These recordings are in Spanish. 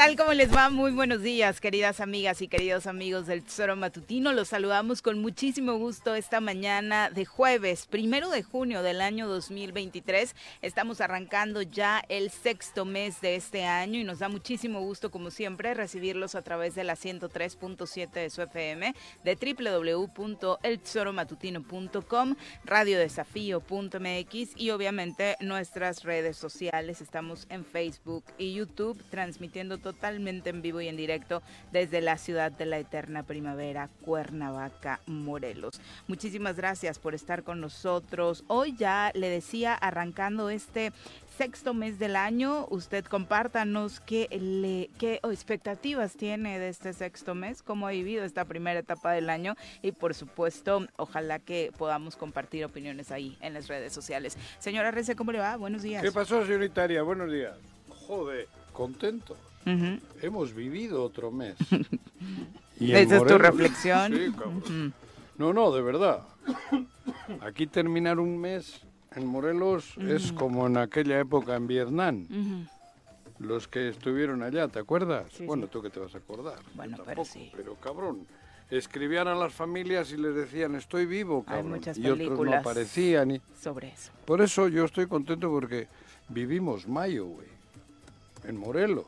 Tal? ¿Cómo les va? Muy buenos días, queridas amigas y queridos amigos del Tesoro Matutino. Los saludamos con muchísimo gusto esta mañana de jueves, primero de junio del año 2023. Estamos arrancando ya el sexto mes de este año y nos da muchísimo gusto, como siempre, recibirlos a través de la 103.7 de su FM, de www.eltesoromatutino.com, radiodesafío.mx y obviamente nuestras redes sociales. Estamos en Facebook y YouTube transmitiendo todo totalmente en vivo y en directo desde la ciudad de la eterna primavera, Cuernavaca, Morelos. Muchísimas gracias por estar con nosotros. Hoy ya le decía, arrancando este sexto mes del año, usted compártanos qué, le, qué expectativas tiene de este sexto mes, cómo ha vivido esta primera etapa del año y por supuesto, ojalá que podamos compartir opiniones ahí en las redes sociales. Señora Rece, ¿cómo le va? Buenos días. ¿Qué pasó, señoritaria? Buenos días. Joder, contento. Hemos vivido otro mes. Esa es tu reflexión. Sí, No, no, de verdad. Aquí terminar un mes en Morelos es como en aquella época en Vietnam. Los que estuvieron allá, ¿te acuerdas? bueno, tú que te vas a acordar. Bueno, pero sí. Pero cabrón, escribían a las familias y les decían, estoy vivo, cabrón. Hay muchas y otros no aparecían. Y... Sobre eso. Por eso yo estoy contento porque vivimos mayo, güey, en Morelos.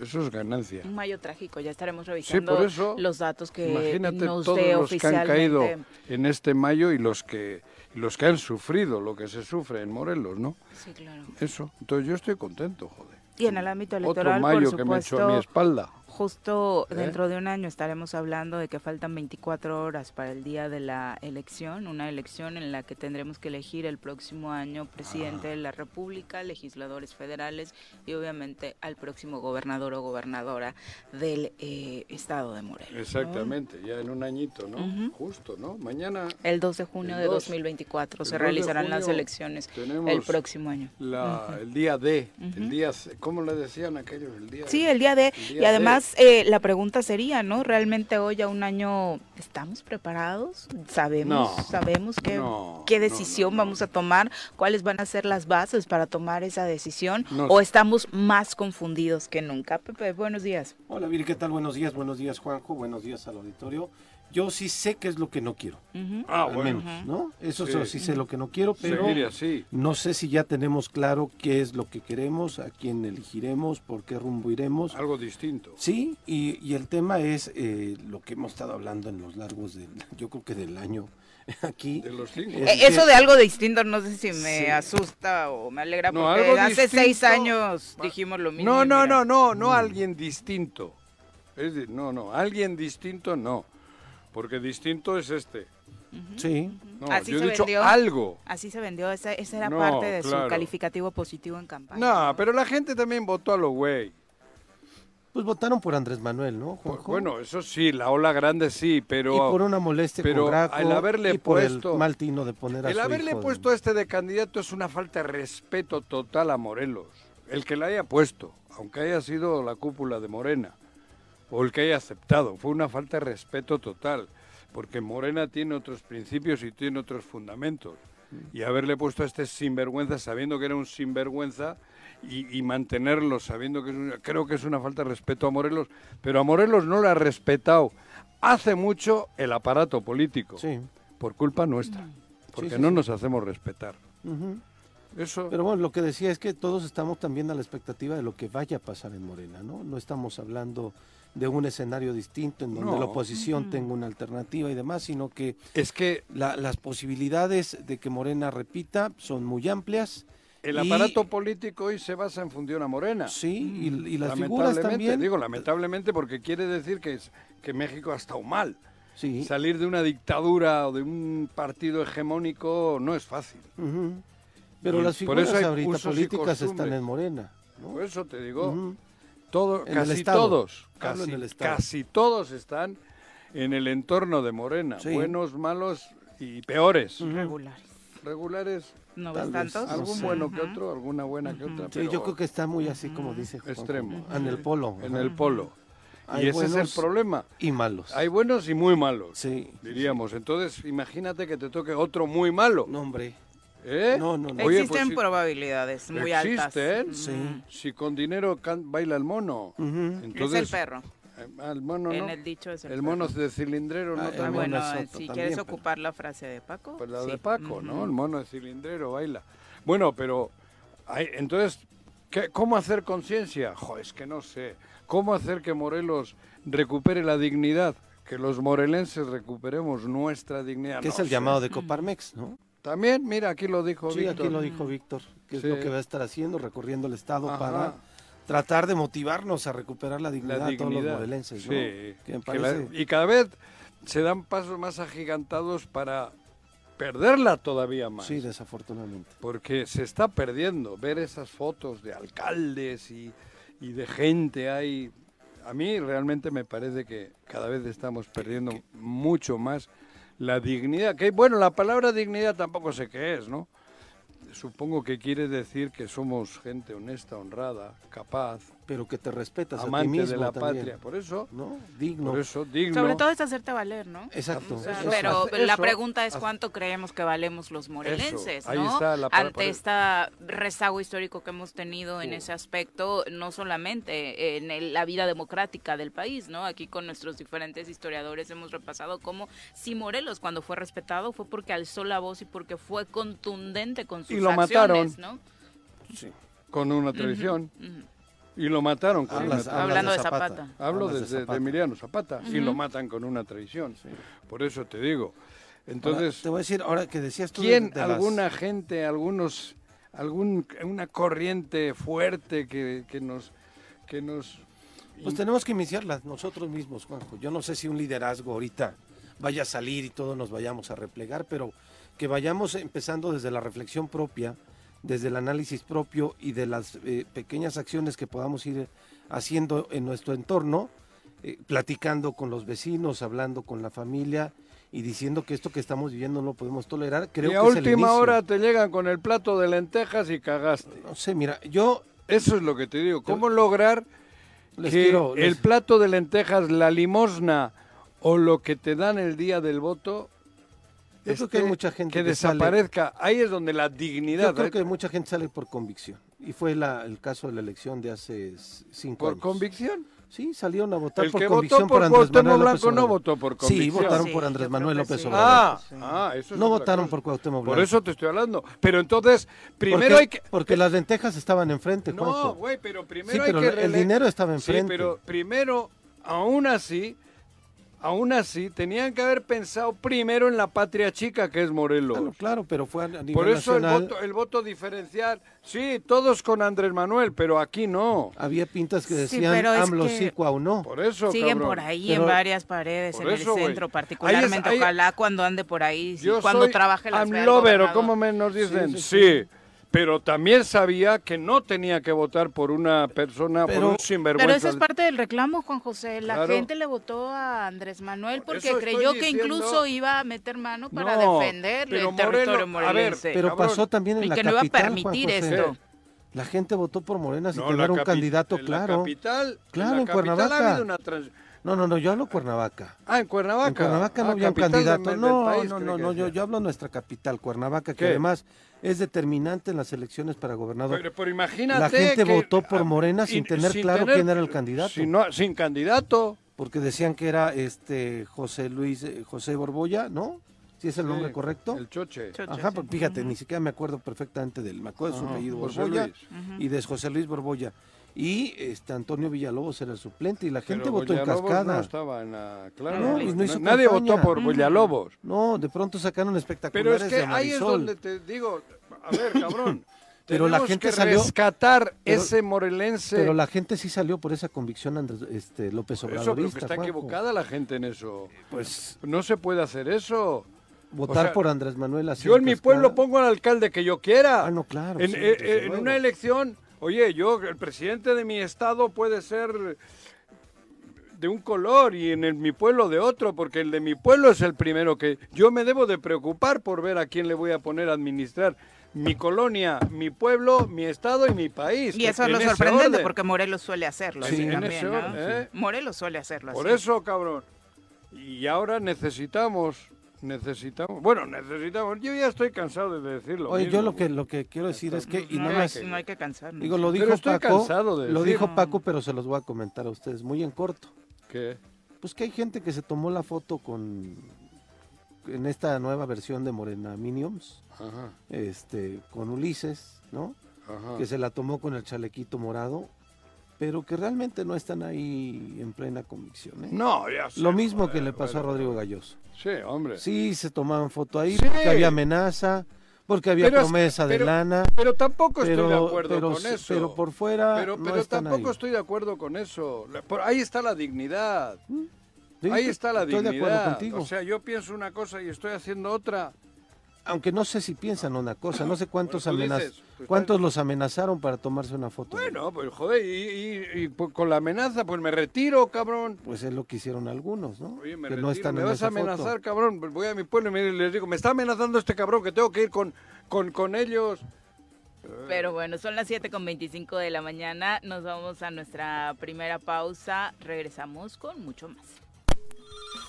Eso es ganancia. Un mayo trágico, ya estaremos revisando los datos que Imagínate nos todos dé los que han caído en este mayo y los que los que han sufrido lo que se sufre en Morelos, ¿no? Sí, claro. Eso. Entonces yo estoy contento, joder. Y en el ámbito electoral, Otro mayo por que me echó a mi espalda. Justo ¿Eh? dentro de un año estaremos hablando de que faltan 24 horas para el día de la elección, una elección en la que tendremos que elegir el próximo año presidente de la República, legisladores federales y obviamente al próximo gobernador o gobernadora del eh, estado de Morelos. Exactamente, ya en un añito, ¿no? Justo, ¿no? Mañana. El 2 de junio de 2024 se realizarán las elecciones el próximo año. El día D, el día, ¿cómo le decían aquellos? El día sí, el día D. y además eh, la pregunta sería, ¿no? ¿Realmente hoy a un año estamos preparados? ¿Sabemos, sabemos qué, qué decisión vamos a tomar? ¿Cuáles van a ser las bases para tomar esa decisión? ¿O estamos más confundidos que nunca? Pepe, buenos días. Hola, Viri, ¿qué tal? Buenos días, buenos días, Juanjo, buenos días al auditorio yo sí sé qué es lo que no quiero. Ah, bueno. ¿no? Eso sí. sé lo que no quiero, pero no sé si ya tenemos claro qué es lo que queremos, a quién elegiremos, por qué rumbo iremos. Algo distinto. Sí, y, el tema es eh, lo que hemos estado hablando en los largos del, yo creo que del año aquí. De los eh, Eso de algo distinto no sé si me asusta o me alegra, porque hace seis años dijimos lo mismo. No, no, no, no, no, mm. alguien distinto. Es no, no, alguien distinto no porque distinto es este. Sí. No, así yo he dicho algo. Así se vendió, esa, era parte de su calificativo positivo en campaña. No, pero la gente también votó a lo güey. Pues votaron por Andrés Manuel, ¿no? Pues bueno, eso sí, la ola grande sí, pero... Y por una molestia pero con Graco, el haberle y por puesto, el mal tino de poner a El haberle puesto a este de candidato es una falta de respeto total a Morelos. El que la haya puesto, aunque haya sido la cúpula de Morena, o el que haya aceptado, fue una falta de respeto total, porque Morena tiene otros principios y tiene otros fundamentos. Y haberle puesto a este sinvergüenza, sabiendo que era un sinvergüenza, y, mantenerlo sabiendo que creo que es una falta de respeto a Morelos, pero a Morelos no le ha respetado hace mucho el aparato político, sí. por culpa nuestra, porque no nos hacemos respetar. Eso. Pero bueno, lo que decía es que todos estamos también a la expectativa de lo que vaya a pasar en Morena, ¿no? No estamos hablando de un escenario distinto en donde la oposición tenga una alternativa y demás, sino que es que las posibilidades de que Morena repita son muy amplias el aparato político hoy se basa en función a Morena. Sí, y, las figuras también. Digo, lamentablemente porque quiere decir que, es, que México ha estado mal. Sí. Salir de una dictadura o de un partido hegemónico no es fácil. Pero las figuras ahorita políticas están en Morena. Por eso te digo, todo, casi todos, casi, casi, todos están en el entorno de Morena, buenos, malos y peores. Regulares. Regulares ¿No ves tantos? Algún bueno que otro, alguna buena que otra. Sí, yo creo que está muy así como dice Extremo. En el polo. En el polo. y ese es el problema. Y malos. Hay buenos y muy malos. Sí. Diríamos. Entonces, imagínate que te toque otro muy malo. No, hombre. ¿Eh? No, no, no. Existen pues probabilidades muy altas. Existen. Sí. Si con dinero baila el mono. Entonces, es el perro. Eh, mono, en el dicho es el, mono de cilindrero, ¿no? Ah, bueno, si quieres ocupar la frase de Paco. Pues la de Paco, ¿no? El mono de cilindrero baila. Bueno, pero hay, entonces, ¿qué, ¿cómo hacer conciencia? es que no sé. ¿Cómo hacer que Morelos recupere la dignidad? Que los morelenses recuperemos nuestra dignidad. Que es el llamado de Coparmex, ¿no? También, mira, aquí lo dijo sí, Víctor. aquí lo dijo Víctor, que es lo que va a estar haciendo, recorriendo el Estado para tratar de motivarnos a recuperar la dignidad, de todos los morelenses. Sí, y cada vez se dan pasos más agigantados para perderla todavía más. Sí, desafortunadamente. Porque se está perdiendo. Ver esas fotos de alcaldes y, y de gente ahí. A mí realmente me parece que cada vez estamos perdiendo mucho más la dignidad. Que bueno, la palabra dignidad tampoco sé qué es, ¿no? supongo que quiere decir que somos gente honesta, honrada, capaz. Pero que te respetas amante a ti mismo de la patria. Por eso, ¿no? Digno. Por eso, digno. Sobre todo es hacerte valer, ¿no? Exacto. pero la pregunta es cuánto creemos que valemos los morelenses, ¿no? Ante este rezago histórico que hemos tenido en uh. ese aspecto, no solamente en la vida democrática del país, ¿no? Aquí con nuestros diferentes historiadores hemos repasado cómo si Morelos cuando fue respetado fue porque alzó la voz y porque fue contundente con sus y lo mataron. ¿no? Sí, con una tradición. Y lo mataron con Hablando de Zapata. Hablo de, Emiliano Zapata. Y lo matan con una traición. Por eso te digo. Entonces. te voy a decir, ahora que decías tú. ¿Quién, alguna gente, algunos. Algún, una corriente fuerte que, que nos. Que nos pues tenemos que iniciarla nosotros mismos, Juanjo. Yo no sé si un liderazgo ahorita vaya a salir y todos nos vayamos a replegar, pero que vayamos empezando desde la reflexión propia, desde el análisis propio y de las eh, pequeñas acciones que podamos ir haciendo en nuestro entorno, eh, platicando con los vecinos, hablando con la familia y diciendo que esto que estamos viviendo no lo podemos tolerar. Creo y a última hora te llegan con el plato de lentejas y cagaste. No sé, mira, yo... Eso es lo que te digo. ¿Cómo lograr que el plato de lentejas, la limosna o lo que te dan el día del voto yo creo que hay mucha gente que, desaparezca. Ahí es donde la dignidad. Yo creo que mucha gente sale por convicción. Y fue el caso de la elección de hace cinco años. ¿Por convicción? Sí, salieron a votar por convicción por, Andrés Manuel López Obrador. no votó por convicción. Sí, votaron por Andrés Manuel López Obrador. Ah, ah eso es No votaron por Cuauhtémoc Blanco. Por eso te estoy hablando. Pero entonces, primero hay que... Porque las lentejas estaban enfrente, No, güey, pero primero sí, pero hay que... el dinero estaba enfrente. Sí, pero primero, aún así aún así, tenían que haber pensado primero en la patria chica que es Morelos. Claro, claro, pero fue a nivel Por eso el voto, el voto diferencial, sí, todos con Andrés Manuel, pero aquí no. Había pintas que Sí, decían es AMLO que- sí, Cuau no. Por eso, Siguen cabrón. por ahí Pero- en varias paredes, Por en eso, el centro particularmente. es- ahí- Ojalá cuando ande por ahí, sí, Yo cuando soy trabaje el amlover, o como me nos dicen, Sí, sí, sí, sí. Pero también sabía que no tenía que votar por una persona, Pero- por un sinvergüenza. Pero eso es parte del reclamo, Juan José. La Claro. gente le votó a Andrés Manuel Por porque creyó que diciendo- incluso iba a meter mano para No, defender el territorio Moreno- a ver, morelense. Pero cabrón. pasó también en y la que no iba a Juan permitir José. esto. La gente votó por Morena sin No, tener la un candidato en claro. La capital, Claro, la en capital Cuernavaca. ha habido una trans- No, no, no, yo hablo Cuernavaca. Ah, en Cuernavaca. En Cuernavaca no Ah, había un candidato. del- del no, país, no, no, no, yo, hablo de nuestra capital, Cuernavaca, que además es determinante en las elecciones para gobernador. Pero, pero imagínate La gente que- votó por Morena y- sin tener claro quién era el candidato. Sin, no- sin candidato. Porque decían que era este José Luis, eh, José Borbolla, ¿no? ¿Sí es el nombre correcto? El choche. Choche, Ajá, sí. pues fíjate, ni siquiera me acuerdo perfectamente del, me acuerdo de su apellido Luis. y de José Luis Borbolla. Y este Antonio Villalobos era el suplente y la gente Pero votó en cascada. No estaba en la... Claro, No, pues nadie votó por Villalobos. No, de pronto sacaron Pero espectaculares es que de ahí es donde te digo, a ver, cabrón. Pero la gente que salió- rescatar pero- ese morelense. Pero la gente sí salió por esa convicción Andrés este, López Por eso, pero Obradorista. que está Juanjo. equivocada la gente en eso. Pues No se puede hacer eso. votar O sea, por Andrés Manuel así. Yo en mi pueblo pongo al alcalde que yo quiera. Ah, no, claro. En, sí, eh, eh, en una elección, oye, yo, el presidente de mi estado puede ser de un color y en el- mi pueblo de otro, porque el de mi pueblo es el primero que yo me debo de preocupar por ver a quién le voy a poner a administrar mi colonia, mi pueblo, mi estado y mi país. Y eso es lo sorprendente porque Morelos suele hacerlo Sí, así en también, ¿no? ¿eh? Morelos suele hacerlo Por así. eso, cabrón. Y ahora necesitamos, necesitamos, bueno, necesitamos, yo ya estoy cansado de decirlo. Oye, yo lo que lo que quiero decir es que y no, no hay, más no hay que cansarnos. digo lo dijo estoy Paco, cansado de lo decir. dijo Paco, pero se los voy a comentar a ustedes muy en corto. ¿Qué? Pues que hay gente que se tomó la foto con en esta nueva versión de Morena Minions, Ajá, este con Ulises, ¿no? ajá. Que se la tomó con el chalequito morado, pero que realmente no están ahí en plena convicción, ¿eh? No, ya sé, Lo mismo joder, que le pasó a. Rodrigo Galloso. Sí, hombre. Sí, se tomaban foto ahí Sí. porque había amenaza, porque había Pero promesa de lana, Pero tampoco pero, estoy de acuerdo con eso. pero por fuera Pero, no están tampoco ahí. estoy de acuerdo con eso. Por ahí está la dignidad. Sí, ahí está la estoy de acuerdo dignidad. contigo. O sea, yo pienso una cosa y estoy haciendo otra. Aunque no sé si piensan una cosa, no sé cuántos Bueno, amenaz- dices, pues, cuántos los amenazaron para tomarse una foto. Bueno, pues joder, y, y- y, pues, con la amenaza, pues me retiro, cabrón. Pues es lo que hicieron algunos, ¿no? Oye, me que retiro. no están me en vas a foto. amenazar, cabrón. Pues voy a mi pueblo y les digo, me está amenazando este cabrón que tengo que ir con, con, con ellos. Pero bueno, son las 7 con 25 de la mañana. Nos vamos a nuestra primera pausa. Regresamos con mucho más.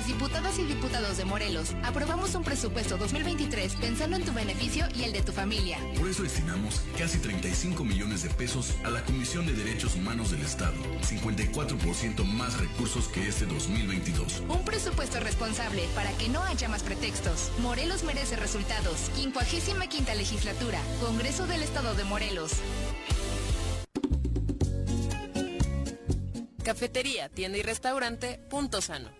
Las diputadas y diputados de Morelos aprobamos un presupuesto 2023 pensando en tu beneficio y el de tu familia. Por eso destinamos casi 35 millones de pesos a la Comisión de Derechos Humanos del Estado, 54% más recursos que este 2022. Un presupuesto responsable para que no haya más pretextos. Morelos merece resultados. 55 legislatura. Congreso del Estado de Morelos. Cafetería, tienda y restaurante Punto Sano.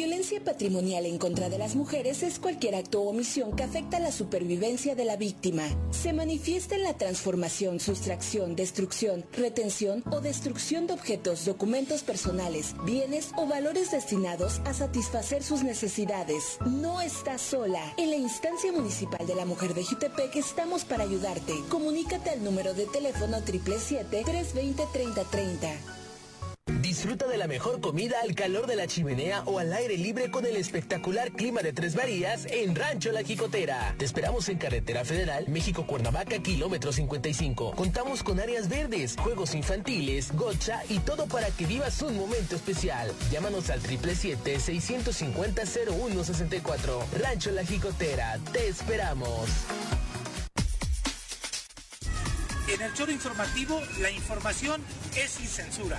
Violencia patrimonial en contra de las mujeres es cualquier acto o omisión que afecta la supervivencia de la víctima. Se manifiesta en la transformación, sustracción, destrucción, retención o destrucción de objetos, documentos personales, bienes o valores destinados a satisfacer sus necesidades. No estás sola. En la instancia municipal de la mujer de Jutepec estamos para ayudarte. Comunícate al número de teléfono 777-320-3030. Disfruta de la mejor comida al calor de la chimenea o al aire libre con el espectacular clima de Tres Marías en Rancho La Jicotera. Te esperamos en Carretera Federal, México Cuernavaca, kilómetro 55. Contamos con áreas verdes, juegos infantiles, gocha y todo para que vivas un momento especial. Llámanos al 777-650-0164. Rancho La Jicotera, te esperamos. En el choro informativo, la información es sin censura.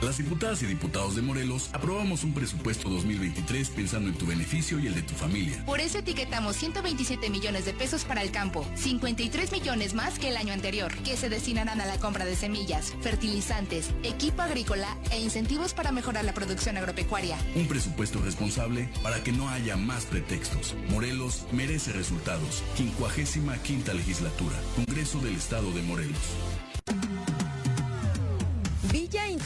Las diputadas y diputados de Morelos aprobamos un presupuesto 2023 pensando en tu beneficio y el de tu familia. Por eso etiquetamos 127 millones de pesos para el campo, 53 millones más que el año anterior, que se destinarán a la compra de semillas, fertilizantes, equipo agrícola e incentivos para mejorar la producción agropecuaria. Un presupuesto responsable para que no haya más pretextos. Morelos merece resultados. 55 quinta legislatura. Congreso del Estado de Morelos.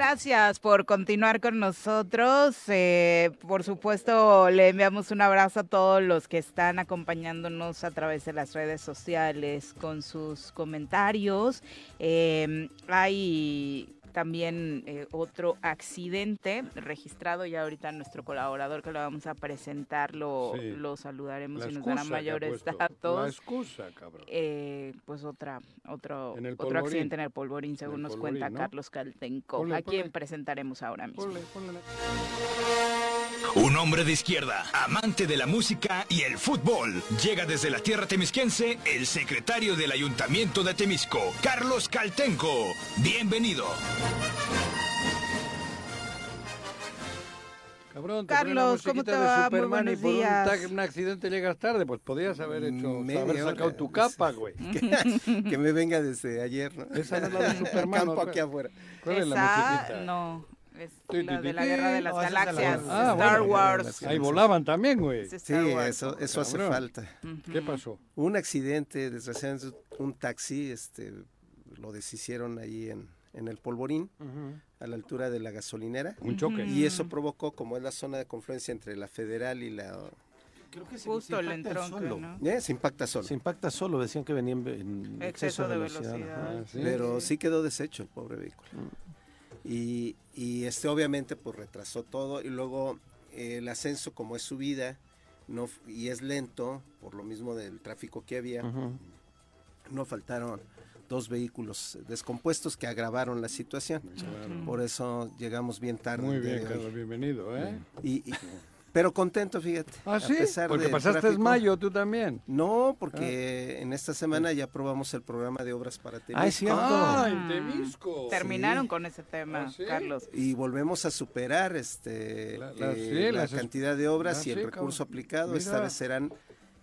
Gracias por continuar con nosotros. Eh, por supuesto, le enviamos un abrazo a todos los que están acompañándonos a través de las redes sociales con sus comentarios. Eh, hay también eh, otro accidente registrado ya ahorita nuestro colaborador que lo vamos a presentar lo, Sí. lo saludaremos y nos dará mayores datos. La excusa, cabrón. Eh, pues otra, otro, otro accidente en el polvorín, según el nos polvorín, cuenta ¿no? Carlos Caltenco, Ponle, a quien ponle. presentaremos ahora mismo. Un hombre de izquierda, amante de la música y el fútbol. Llega desde la tierra temisquense el secretario del Ayuntamiento de Temisco, Carlos Caltenco. Bienvenido. Cabrón, te Carlos, ¿cómo la te musiquita de va? Muy Superman buenos y por un, tag- un accidente llegas tarde, pues podías haber hecho, Media haber sacado hora. tu capa, güey. que, que me venga desde ayer, ¿no? Esa no es la de Superman, Campo ¿no? aquí afuera. ¿Cuál es la musiquita? no, es la de la. Guerra de las la Galaxias, Ah, Star bueno, Wars. Ahí volaban también, güey. Es Sí, Wars. eso, eso hace falta. ¿Qué pasó? Un accidente, desgraciadamente, un taxi, este, lo deshicieron ahí en, en el Polvorín, a la altura de la gasolinera. Un choque. Y eso provocó, como es la zona de confluencia entre la federal y la... Creo que Justo el impacta entronque, solo. ¿no? Eh, se impacta solo. Se impacta solo, decían que venía en, en Exceso de velocidad. velocidad. ajá. sí. Pero sí quedó deshecho el pobre vehículo. Y, y este obviamente pues retrasó todo y luego eh, el ascenso como es subida no, y es lento por lo mismo del tráfico que había, no faltaron dos vehículos descompuestos que agravaron la situación. Por eso llegamos bien tarde. Muy bien. Carlos, bienvenido, ¿eh? Y, y- pero contento, fíjate. Ah, a sí, pesar porque del pasaste tráfico. mayo tú también. No, porque en esta semana ya aprobamos el programa de obras para Temisco. Ah, es cierto. Ah, en Temisco. Terminaron con ese tema, ¿Ah, sí? Carlos. y volvemos a superar este La- la- eh, sí, la cantidad de obras Ah, y el sí, recurso cabrón. aplicado. Esta vez serán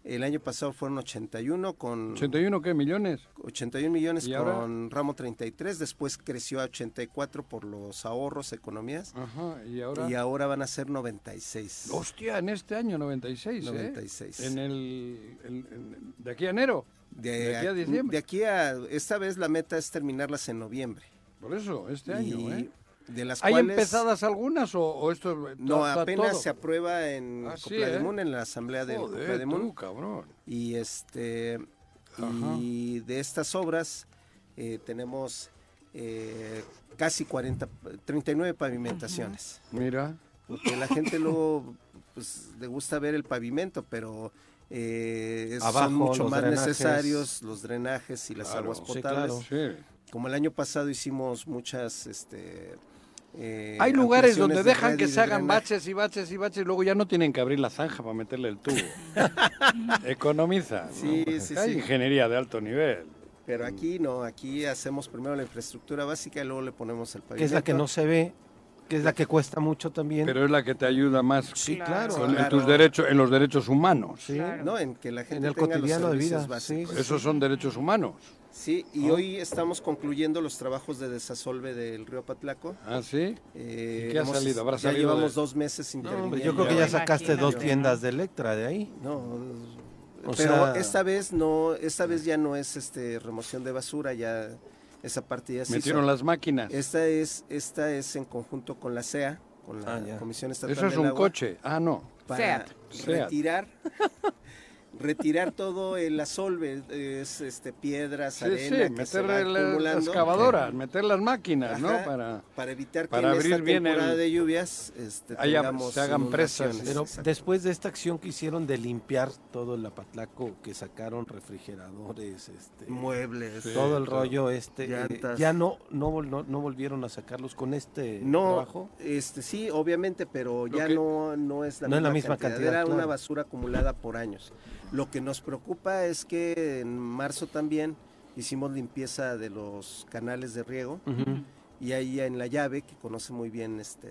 El año pasado fueron 81 con... ¿81 qué? ¿Millones? 81 millones ¿Y ahora? con ramo 33, después creció a 84 por los ahorros, economías. Ajá, ¿y ahora? Y ahora van a ser 96. Hostia, en este año 96, ¿eh? 96. En el, el- en- de aquí a enero. De, aquí a diciembre. de aquí a... Esta vez la meta es terminarlas en noviembre. Por eso, este Y año, ¿eh? De las ¿Hay cuales- empezadas algunas o, o esto es- No, apenas todo? se aprueba en Ah, sí, Coplademun, ¿eh? en la asamblea del Joder, Coplademun. tú, cabrón. Y este y de estas obras eh, tenemos eh, casi 40, 39 pavimentaciones. Mira. Porque la gente luego pues, le gusta ver el pavimento, pero eh, Abajo, son mucho más drenajes. necesarios los drenajes y las Claro, aguas sí, potables. claro. Como el año pasado hicimos muchas este, eh, Hay lugares donde de dejan que se hagan drenaje. baches y baches y baches y luego ya no tienen que abrir la zanja para meterle el tubo. Economiza. Sí, ¿no? sí, Hay sí. ingeniería de alto nivel. Pero aquí no, aquí hacemos primero la infraestructura básica y luego le ponemos el Que pavimento. es la que no se ve, que es la que cuesta mucho también. Pero es la que te ayuda más Sí, claro. con- en, tus derechos, en los derechos humanos. Sí. No, en que la gente En el tenga los cotidiano de vida, básicos. sí. Esos son derechos humanos. Sí, y ¿No? hoy estamos concluyendo los trabajos de desasolve del río Patlaco. ¿Ah, sí? Eh, ¿Y qué ha hemos- salido? ¿Habrá ya salido llevamos de- dos meses No, interviniendo. hombre, yo creo que ya sacaste dos tiendas de Electra de ahí. No, O pero sea- esta vez no, esta vez ya no es este remoción de basura, ya esa parte ya se Metieron hizo. las máquinas. Esta es, esta es en conjunto con la CEA, con la Ah. Comisión Estatal Eso es del un Agua, coche. Ah, no. para Seat. Seat. retirar retirar todo el asolve, es este piedras, Sí, arena sí, meter las acumulando. excavadoras, meter las máquinas, ¿no? Para... para evitar que para en abrir esta bien temporada el- de lluvias este, Haya- se hagan presas. Pero Exacto. después de esta acción que hicieron de limpiar todo el Apatlaco, que sacaron refrigeradores, este, muebles, Sí, todo el todo. rollo, este, eh, ya no, no, vol- no, no volvieron a sacarlos con este No, trabajo. este sí, obviamente, pero Lo ya que- no, no es la No es misma, la misma cantidad, Era una basura acumulada por años. Lo que nos preocupa es que en marzo también hicimos limpieza de los canales de riego y ahí en la llave, que conoce muy bien este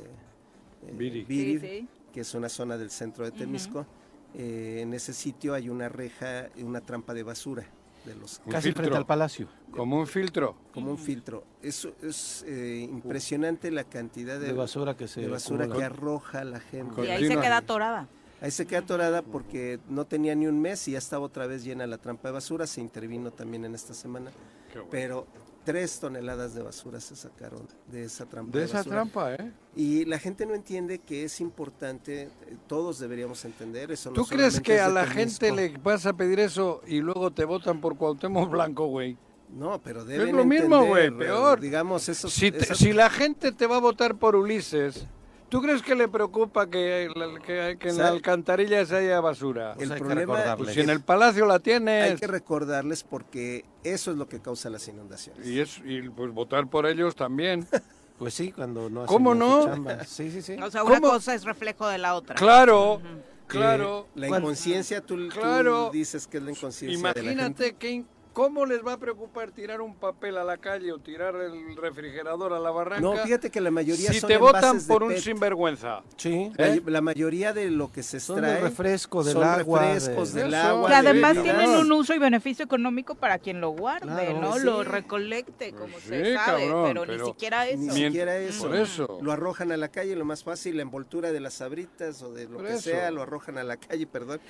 eh, Sí, sí. que es una zona del centro de Temisco, eh, en ese sitio hay una reja, una trampa de basura de los Casi frente al palacio. Como un filtro. como un filtro. Eso es eh, impresionante la cantidad de, De basura que se de basura acumula. que arroja la gente. Y ahí se queda atorada. Ahí se queda atorada porque no tenía ni un mes y ya estaba otra vez llena la trampa de basura. Se intervino también en esta semana. Bueno. Pero tres toneladas de basura se sacaron de esa trampa. De esa basura. trampa, ¿eh? Y la gente no entiende que es importante, eh, todos deberíamos entender eso. no ¿Tú crees que es a la gente le vas a pedir eso y luego te votan por Cuauhtémoc Blanco, güey? No, pero deben lo mismo, güey, entender, peor. Digamos, esos, Si, te- si la gente te va a votar por Ulises, ¿tú crees que le preocupa que, la- que- que en la alcantarilla se haya basura? el hay que problema recordarles. Pues si en el palacio la hay tienes. que recordarles porque eso es lo que causa las inundaciones. Y, es, y pues votar por ellos también. Pues sí, cuando no hacen ¿Cómo no? chamba. Sí, sí, sí. O sea, una ¿Cómo? cosa es reflejo de la otra. Claro, claro. La ¿Cuál? inconsciencia, tú, tú Claro. dices que es la inconsciencia de la gente. Imagínate que, in- cómo les va a preocupar tirar un papel a la calle o tirar el refrigerador a la barranca. No, fíjate que la mayoría si son te votan por un PET. sinvergüenza. Sí. La, ¿Eh? la mayoría de lo que se Son extrae del refresco, del son agua, refrescos, de- del Eso. agua. Que además tienen un uso y beneficio económico para quien lo guarde, Claro, ¿no? sí. Lo recolecte, como Pues se sí, sabe, cabrón, pero, pero ni siquiera eso. Ni siquiera eso. Por eso. Lo arrojan a la calle, lo más fácil, la envoltura de las sabritas o de lo Por que eso. sea, lo arrojan a la calle, perdón.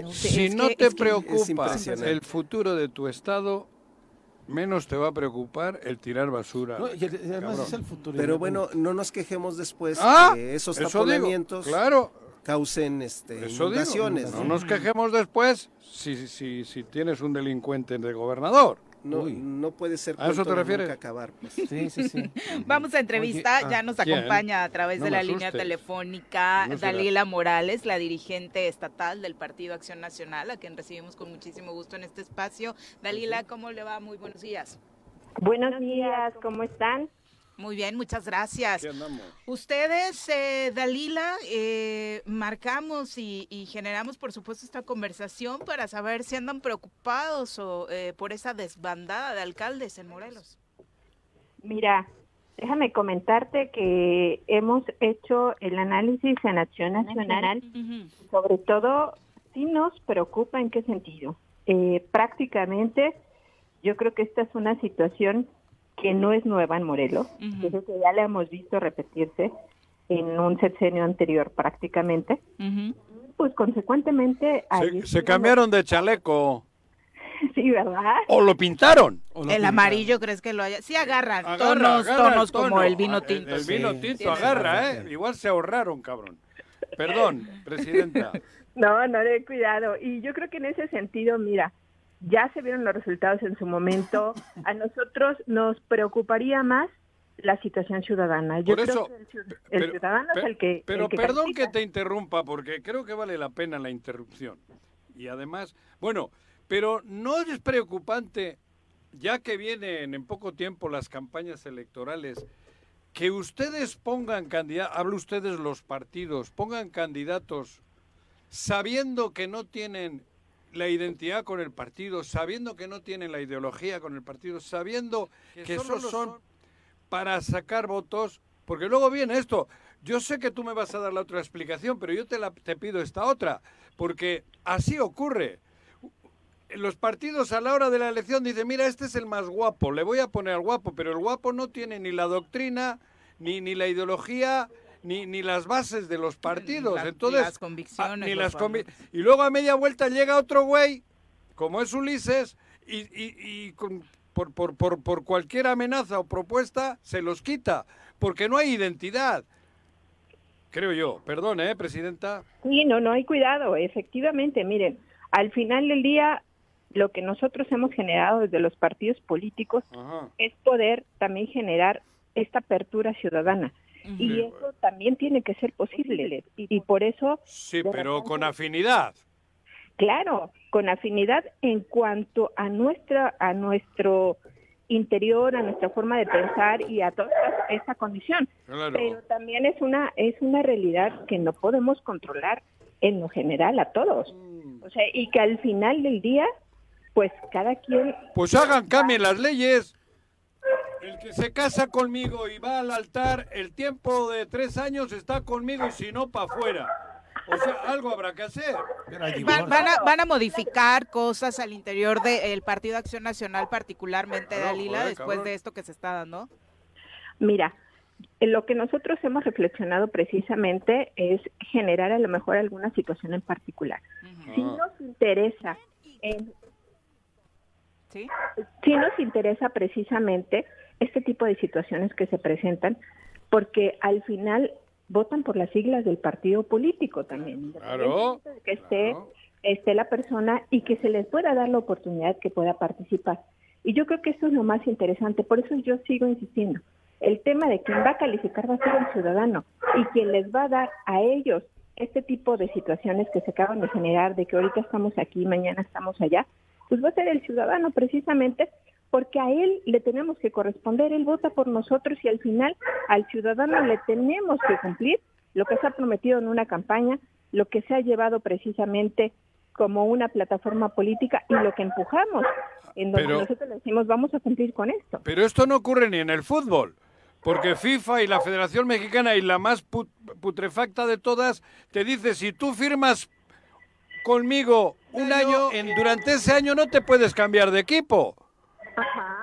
No Si es no que- te preocupa el futuro de tu estado, menos te va a preocupar el tirar basura. No, y además cabrón. es el futuro. Pero bueno, no nos quejemos después Ah, que esos eso digo, claro, causen este, eso digo. inundaciones. No ¿no? nos quejemos después si, si, si tienes un delincuente de gobernador. No, Uy. no puede ser ¿A eso te refieres? nunca acabar. pues. Sí, sí, sí. Vamos a entrevista, Oye, ya ah, nos ¿quién? acompaña a través No de la línea telefónica No. Dalila Morales, la dirigente estatal del Partido Acción Nacional, a quien recibimos con muchísimo gusto en este espacio. Dalila, ¿cómo le va? Muy buenos días. Buenos días, ¿cómo están? Muy bien, muchas gracias. Aquí andamos. Ustedes, eh, Dalila, eh, marcamos y, y generamos, por supuesto, esta conversación para saber si andan preocupados o, eh, por esa desbandada de alcaldes en Morelos. Mira, déjame comentarte que hemos hecho el análisis en Acción Nacional, sobre todo sí nos preocupa en qué sentido. Eh, prácticamente, yo creo que esta es una situación que no es nueva en Morelos, Ujú. creo que ya la hemos visto repetirse en un sexenio anterior prácticamente. Pues consecuentemente Se, se cambiaron de chaleco. Sí, ¿verdad? O lo pintaron. El amarillo, ¿crees que lo haya? Sí, agarran Agarra, tonos, agarra el tonos como tono. el vino Ah, tinto. El, vino Sí. tinto Tienes agarra. ¿eh? Igual se ahorraron, cabrón. Perdón, presidenta. No, no de cuidado. Y yo creo que en ese sentido, mira, ya se vieron los resultados en su momento. A nosotros nos preocuparía más la situación ciudadana. Yo Por creo eso, que el, el pero- ciudadano es el que. Pero el que perdón califica. que te interrumpa, porque creo que vale la pena la interrupción. Y además, bueno, pero no es preocupante, ya que vienen en poco tiempo las campañas electorales, que ustedes pongan candidatos, hablo ustedes los partidos, pongan candidatos sabiendo que no tienen la identidad con el partido, sabiendo que no tienen la ideología con el partido, sabiendo que, solo son para sacar votos, porque luego viene esto. Yo sé que tú me vas a dar la otra explicación, pero yo te, la, te pido esta otra, porque así ocurre. Los partidos a la hora de la elección dicen, mira, este es el más guapo, le voy a poner al guapo, pero el guapo no tiene ni la doctrina, ni, ni la ideología, ni, ni las bases de los partidos. Entonces, las convicciones, ah, ni las convi- y luego a media vuelta llega otro güey, como es Ulises, y, y- y con- por, por, por, por cualquier amenaza o propuesta se los quita, porque no hay identidad. Creo yo. Perdón, ¿eh, presidenta? Sí, no, no hay cuidado. Efectivamente, miren, al final del día, lo que nosotros hemos generado desde los partidos políticos Ajá. es poder también generar esta apertura ciudadana. Y eso también tiene que ser posible. Y por eso, Sí, pero con afinidad. claro, con afinidad en cuanto a nuestra, a nuestro interior, a nuestra forma de pensar y a toda esa condición. Claro. Pero también es una, es una realidad que no podemos controlar en lo general a todos. Mm. O sea, y que al final del día, pues cada quien Pues hagan, cambien las leyes. El que se casa conmigo y va al altar, el tiempo de tres años está conmigo y si no, para afuera. O sea, algo habrá que hacer. Van, van a, van a modificar cosas al interior del Partido Acción Nacional, particularmente, Claro, Dalila, joder, después cabrón. de esto que se está dando. Mira, en lo que nosotros hemos reflexionado precisamente es generar a lo mejor alguna situación en particular. Si nos interesa, en- ¿Sí? sí nos interesa precisamente este tipo de situaciones que se presentan, porque al final votan por las siglas del partido político también, Claro. de que esté, esté la persona y que se les pueda dar la oportunidad que pueda participar. Y yo creo que eso es lo más interesante, por eso yo sigo insistiendo. El tema de quien va a calificar va a ser el ciudadano y quien les va a dar a ellos este tipo de situaciones que se acaban de generar, de que ahorita estamos aquí, mañana estamos allá, pues va a ser el ciudadano precisamente porque a él le tenemos que corresponder, él vota por nosotros y al final al ciudadano le tenemos que cumplir lo que se ha prometido en una campaña, lo que se ha llevado precisamente como una plataforma política y lo que empujamos, en donde Pero- nosotros le decimos vamos a cumplir con esto. Pero esto no ocurre ni en el fútbol. Porque FIFA y la Federación Mexicana y la más put- putrefacta de todas te dice si tú firmas conmigo un año, en, durante ese año no te puedes cambiar de equipo.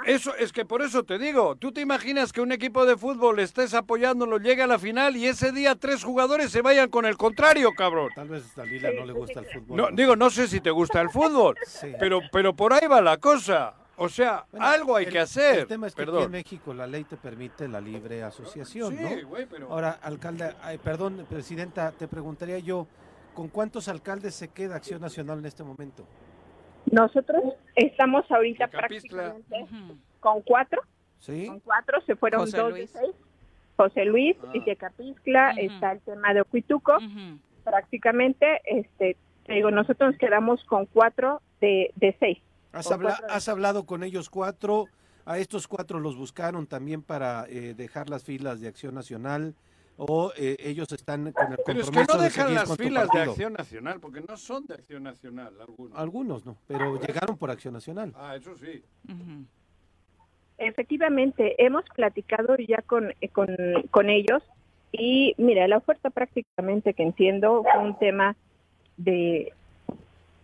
Eso es que por eso te digo, tú te imaginas que un equipo de fútbol estés apoyándolo, llegue a la final y ese día tres jugadores se vayan con el contrario, cabrón. Tal vez a Dalila no le gusta el fútbol. No, digo, no sé si te gusta el fútbol, pero, pero por ahí va la cosa. O sea, Bueno, algo hay el- que hacer. El tema es que aquí en México la ley te permite la libre asociación, Sí, ¿no? güey, pero- Ahora, alcalde, ay, perdón, presidenta, te preguntaría yo, ¿con cuántos alcaldes se queda Acción Nacional en este momento? Nosotros estamos ahorita prácticamente con cuatro, ¿Sí? con cuatro, se fueron José dos Luis. de seis. José Luis, Ah. y Capizcla, está el tema de Ocuituco, prácticamente, este, te digo, nosotros nos quedamos con cuatro de, de seis. ¿Has, habla- cuatro- has hablado con ellos cuatro? ¿A estos cuatro los buscaron también para eh, dejar las filas de Acción Nacional? ¿O eh, ellos están con el Pero es compromiso que no de dejan seguir las filas de? Acción Nacional, porque no son de Acción Nacional algunos. Algunos no, pero llegaron por Acción Nacional. Ah, eso sí. Efectivamente, hemos platicado ya con, eh, con, con ellos y mira, la oferta prácticamente que entiendo fue un tema de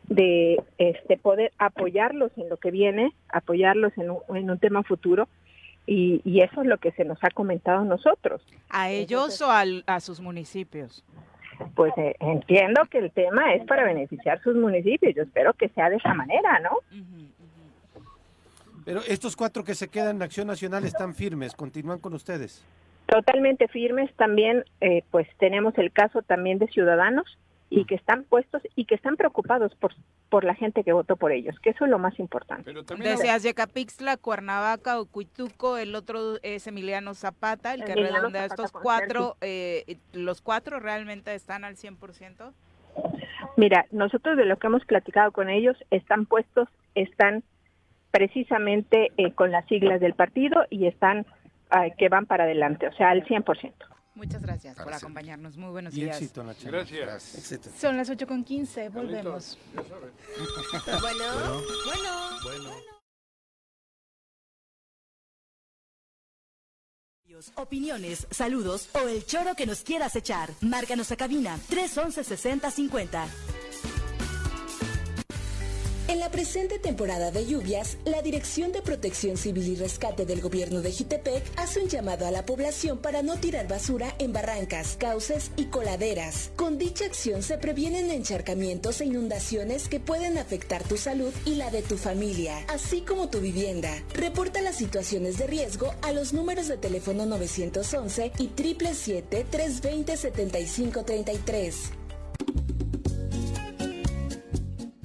de este poder apoyarlos en lo que viene, apoyarlos en un, en un tema futuro y, y, eso es lo que se nos ha comentado a nosotros. ¿A ellos o al, a sus municipios? Pues eh, entiendo que el tema es para beneficiar sus municipios. Yo espero que sea de esa manera, ¿no? Pero estos cuatro que se quedan en Acción Nacional están firmes, continúan con ustedes. Totalmente firmes. También, eh, pues tenemos el caso también de ciudadanos y que están puestos y que están preocupados por, por la gente que votó por ellos, que eso es lo más importante. Deseas Yecapixtla, Cuernavaca, Ocuituco, el otro es Emiliano Zapata, el que Emiliano redondea Zapata estos cuatro, eh, ¿los cuatro realmente están al 100%? Mira, nosotros de lo que hemos platicado con ellos, están puestos, están precisamente eh, con las siglas del partido y están eh, que van para adelante, o sea, al 100%. Muchas gracias por acompañarnos. Muy buenos días. Éxito, Nacha. Gracias. Éxito. Son las 8 con 15. Volvemos. bueno, bueno, bueno. Opiniones, saludos o el choro que nos quieras echar. Márcanos a cabina 311 6050. En la presente temporada de lluvias, la Dirección de Protección Civil y Rescate del Gobierno de Jitepec hace un llamado a la población para no tirar basura en barrancas, cauces y coladeras. Con dicha acción se previenen encharcamientos e inundaciones que pueden afectar tu salud y la de tu familia, así como tu vivienda. Reporta las situaciones de riesgo a los números de teléfono 911 y 777-320-7533.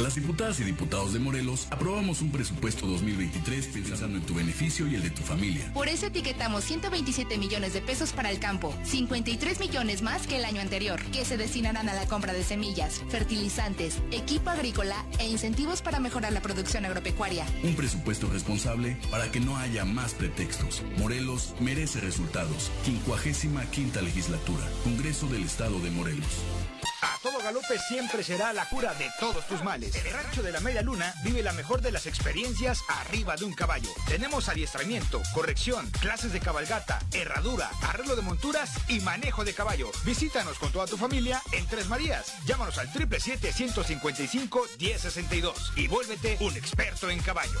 Las diputadas y diputados de Morelos aprobamos un presupuesto 2023 pensando en tu beneficio y el de tu familia. Por eso etiquetamos 127 millones de pesos para el campo, 53 millones más que el año anterior, que se destinarán a la compra de semillas, fertilizantes, equipo agrícola e incentivos para mejorar la producción agropecuaria. Un presupuesto responsable para que no haya más pretextos. Morelos merece resultados. 55 quinta legislatura. Congreso del Estado de Morelos. A todo galope siempre será la cura de todos tus males. El rancho de la Media Luna vive la mejor de las experiencias arriba de un caballo. Tenemos adiestramiento, corrección, clases de cabalgata, herradura, arreglo de monturas y manejo de caballo. Visítanos con toda tu familia en Tres Marías. Llámanos al 777-155-1062 y vuélvete un experto en caballos.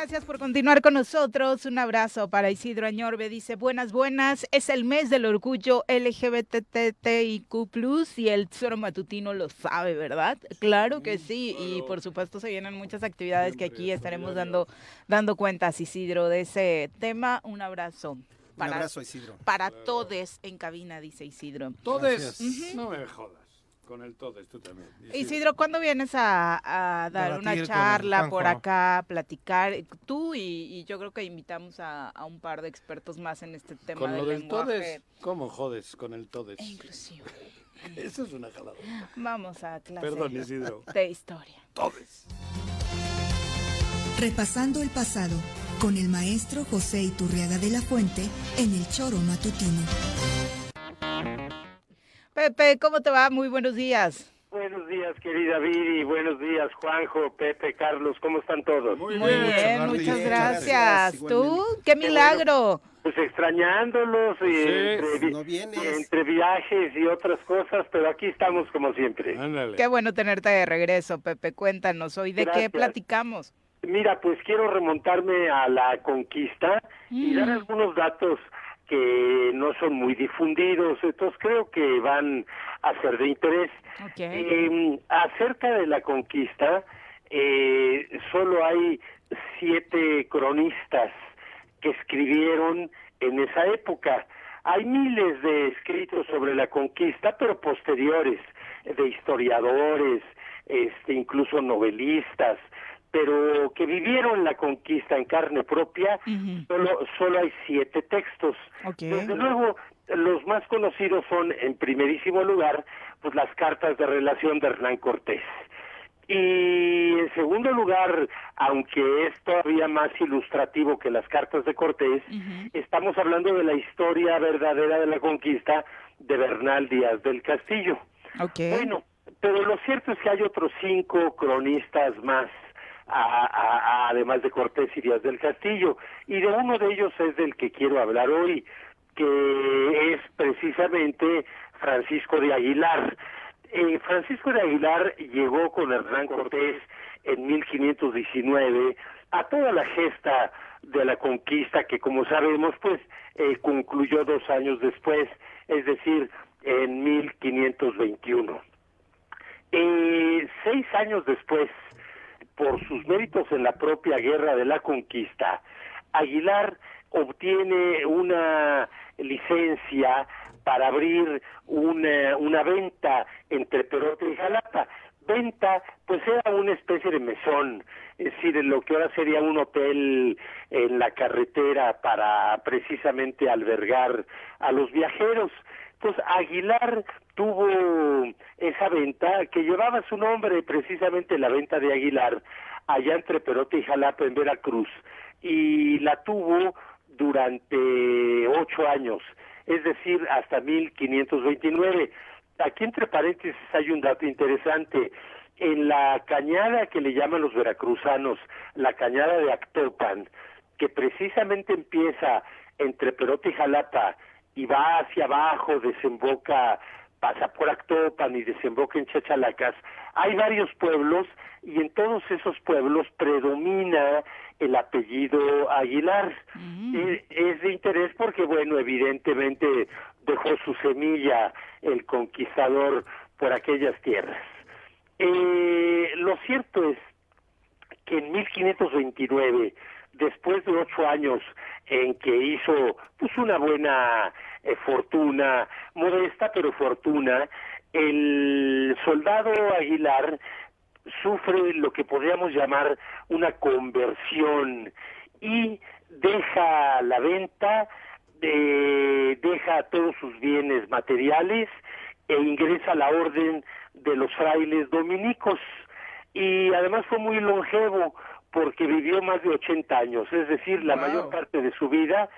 Gracias por continuar con nosotros. Un abrazo para Isidro Añorbe. Dice, buenas, buenas. Es el mes del orgullo LGBTTIQ+, y el Tesoro Matutino lo sabe, ¿verdad? Claro que sí. Y por supuesto se vienen muchas actividades que aquí estaremos dando, dando cuentas, Isidro, de ese tema. Un abrazo. Un abrazo, Isidro. Para todos en cabina, dice Isidro. Todes, no me jodas. Con el todes, tú también. Isidro, ¿cuándo vienes a, a dar una charla por acá, platicar? Tú y, y yo creo que invitamos a, a un par de expertos más en este tema Con del lo del lenguaje. todes, ¿cómo jodes con el todes? inclusivo. Eso es una jalada. Vamos a clase Perdón, Isidro. de historia. Todes. Repasando el pasado con el maestro José Iturriaga de la Fuente en el Choro Matutino. Pepe, ¿cómo te va? Muy buenos días. Buenos días, querida Viri. Buenos días, Juanjo, Pepe, Carlos. ¿Cómo están todos? Muy bien, muchas gracias. ¿Tú? ¡Qué milagro! Pues extrañándolos y entre, no viajes y otras cosas, pero aquí estamos como siempre. Qué bueno tenerte de regreso, Pepe. Cuéntanos hoy de qué Gracias. platicamos. Mira, pues quiero remontarme a la conquista y Mm. dar algunos datos que no son muy difundidos, entonces creo que van a ser de interés. Eh, acerca de la conquista, eh, solo hay siete cronistas que escribieron en esa época. Hay miles de escritos sobre la conquista, pero posteriores. de historiadores, este, incluso novelistas, pero que vivieron la conquista en carne propia, solo, solo hay siete textos. Desde luego, los más conocidos son, en primerísimo lugar, pues las cartas de relación de Hernán Cortés. Y en segundo lugar, aunque es todavía más ilustrativo que las cartas de Cortés, estamos hablando de la historia verdadera de la conquista de Bernal Díaz del Castillo. Bueno, pero lo cierto es que hay otros cinco cronistas más, además de Cortés y Díaz del Castillo, y de uno de ellos es del que quiero hablar hoy, que es precisamente Francisco de Aguilar. Eh, Francisco de Aguilar llegó con Hernán Cortés en 1519 a toda la gesta de la conquista que como sabemos pues eh, concluyó dos años después, es decir, en 1521. Eh, seis años después, por sus méritos en la propia guerra de la conquista, Aguilar obtiene una licencia para abrir una, una venta entre Perote y Jalapa. Venta, pues era una especie de mesón, es decir, lo que ahora sería un hotel en la carretera para precisamente albergar a los viajeros. Pues Aguilar tuvo esa venta que llevaba su nombre, precisamente la venta de Aguilar, allá entre Perote y Jalapa en Veracruz, y la tuvo durante ocho años, es decir, hasta 1529. Aquí entre paréntesis hay un dato interesante. En la cañada que le llaman los veracruzanos, la cañada de Actopan, que precisamente empieza entre Perote y Jalapa y va hacia abajo, desemboca, pasa por Actopan y desemboca en Chachalacas, hay varios pueblos y en todos esos pueblos predomina el apellido Aguilar. es de interés porque, bueno, evidentemente dejó su semilla el conquistador por aquellas tierras. Eh, lo cierto es que en 1529, después de ocho años en que hizo pues una buena eh, fortuna, modesta pero fortuna, el soldado Aguilar sufre lo que podríamos llamar una conversión y deja la venta, eh, deja todos sus bienes materiales e ingresa a la orden de los frailes dominicos. Y además fue muy longevo porque vivió más de 80 años, es decir, la mayor parte de su vida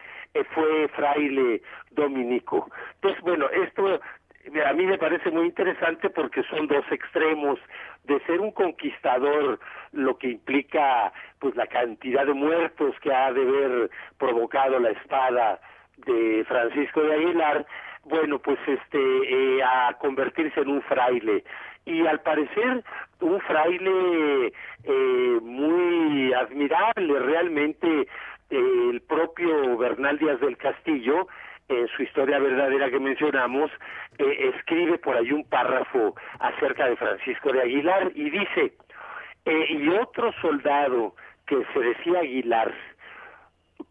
fue fraile dominico. Entonces, bueno, esto a mí me parece muy interesante porque son dos extremos de ser un conquistador, lo que implica pues la cantidad de muertos que ha de haber provocado la espada de Francisco de Aguilar, bueno, pues este eh, a convertirse en un fraile y al parecer un fraile eh, muy admirable realmente el propio Bernal Díaz del Castillo en su historia verdadera que mencionamos, eh, escribe por ahí un párrafo acerca de Francisco de Aguilar y dice, eh, y otro soldado que se decía Aguilar,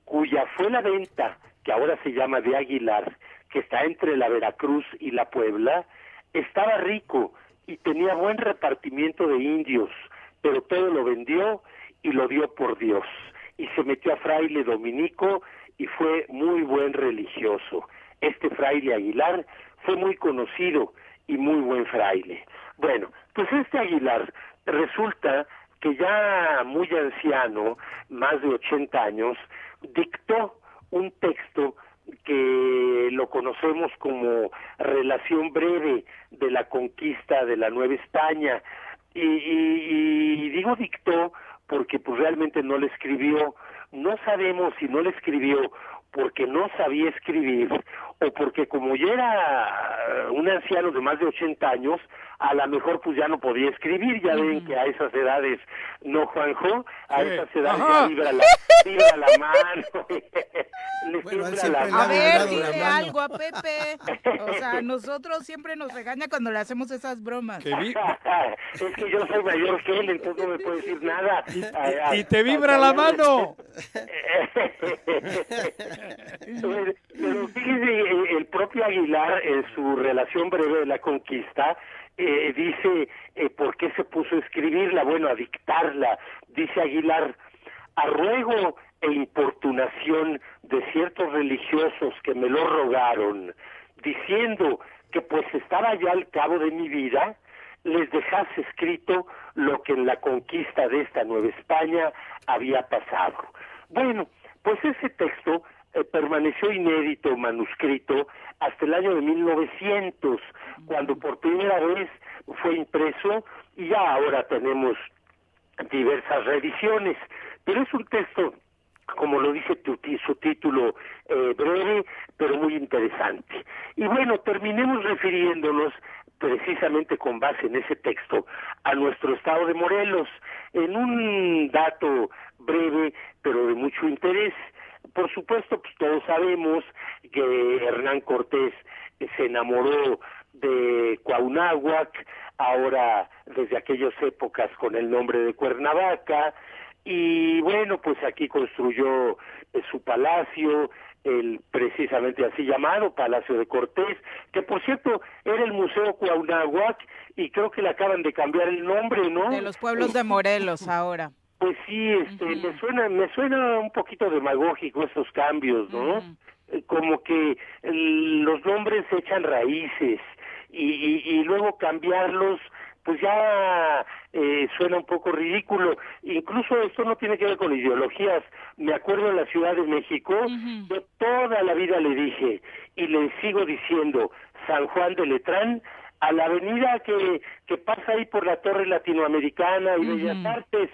cuya fue la venta, que ahora se llama de Aguilar, que está entre la Veracruz y la Puebla, estaba rico y tenía buen repartimiento de indios, pero todo lo vendió y lo dio por Dios. Y se metió a fraile dominico y fue muy buen religioso. Este fraile Aguilar fue muy conocido y muy buen fraile. Bueno, pues este Aguilar resulta que ya muy anciano, más de 80 años, dictó un texto que lo conocemos como relación breve de la conquista de la Nueva España. Y, y, y digo dictó porque pues realmente no le escribió, no sabemos si no le escribió porque no sabía escribir porque como ya era un anciano de más de 80 años, a lo mejor pues ya no podía escribir, ya ven que a esas edades, no Juanjo, a esas edades ya vibra la, vibra la mano, le bueno, la mano. A ver, dile algo a Pepe, o sea, nosotros siempre nos regaña cuando le hacemos esas bromas. es que yo soy mayor que él, entonces no me puede decir nada. Y, y te vibra la mano. Pero fíjese, el propio Aguilar, en su relación breve de la conquista, eh, dice, eh, ¿por qué se puso a escribirla? Bueno, a dictarla. Dice Aguilar, a ruego e importunación de ciertos religiosos que me lo rogaron, diciendo que pues estaba ya al cabo de mi vida, les dejase escrito lo que en la conquista de esta Nueva España había pasado. Bueno, pues ese texto eh, permaneció inédito, manuscrito, hasta el año de 1900, cuando por primera vez fue impreso y ya ahora tenemos diversas reediciones. Pero es un texto, como lo dice su título, eh, breve, pero muy interesante. Y bueno, terminemos refiriéndonos precisamente con base en ese texto a nuestro estado de Morelos, en un dato breve, pero de mucho interés. Por supuesto, pues todos sabemos que Hernán Cortés se enamoró de Cuauhnáhuac, ahora desde aquellas épocas con el nombre de Cuernavaca, y bueno, pues aquí construyó eh, su palacio, el precisamente así llamado Palacio de Cortés, que por cierto era el Museo Cuauhnáhuac y creo que le acaban de cambiar el nombre, ¿no? De los pueblos de Morelos ahora. Pues sí, este, me suena, me suena un poquito demagógico esos cambios, ¿no? Eh, como que los nombres echan raíces y, y luego cambiarlos pues ya eh, suena un poco ridículo. Incluso esto no tiene que ver con ideologías. Me acuerdo en la Ciudad de México, yo toda la vida le dije y le sigo diciendo San Juan de Letrán a la avenida que, que pasa ahí por la Torre Latinoamericana y Bellas Artes